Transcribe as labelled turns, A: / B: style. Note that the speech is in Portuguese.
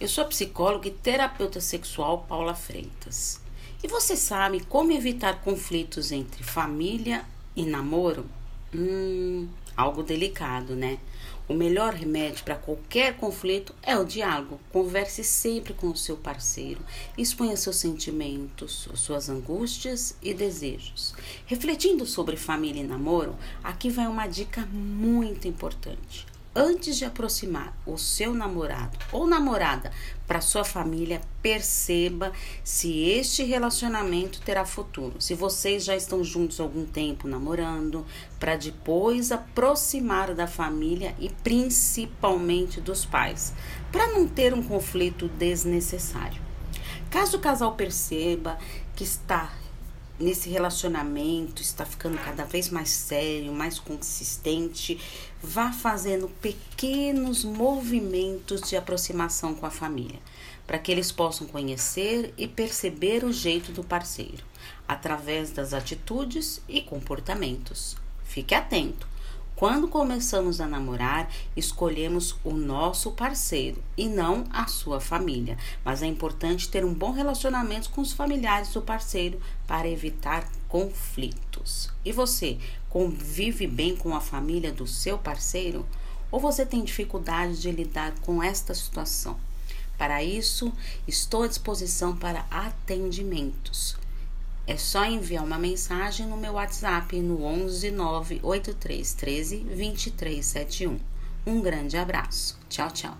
A: Eu sou a psicóloga e terapeuta sexual Paula Freitas. E você sabe como evitar conflitos entre família e namoro? Hum, algo delicado, né? O melhor remédio para qualquer conflito é o diálogo. Converse sempre com o seu parceiro, exponha seus sentimentos, suas angústias e desejos. Refletindo sobre família e namoro, aqui vai uma dica muito importante antes de aproximar o seu namorado ou namorada para sua família, perceba se este relacionamento terá futuro. Se vocês já estão juntos algum tempo namorando, para depois aproximar da família e principalmente dos pais, para não ter um conflito desnecessário. Caso o casal perceba que está nesse relacionamento está ficando cada vez mais sério, mais consistente, vá fazendo pequenos movimentos de aproximação com a família, para que eles possam conhecer e perceber o jeito do parceiro, através das atitudes e comportamentos. Fique atento. Quando começamos a namorar, escolhemos o nosso parceiro e não a sua família. Mas é importante ter um bom relacionamento com os familiares do parceiro para evitar conflitos. E você convive bem com a família do seu parceiro? Ou você tem dificuldade de lidar com esta situação? Para isso, estou à disposição para atendimentos. É só enviar uma mensagem no meu WhatsApp no 11 983 13 2371. Um grande abraço. Tchau, tchau.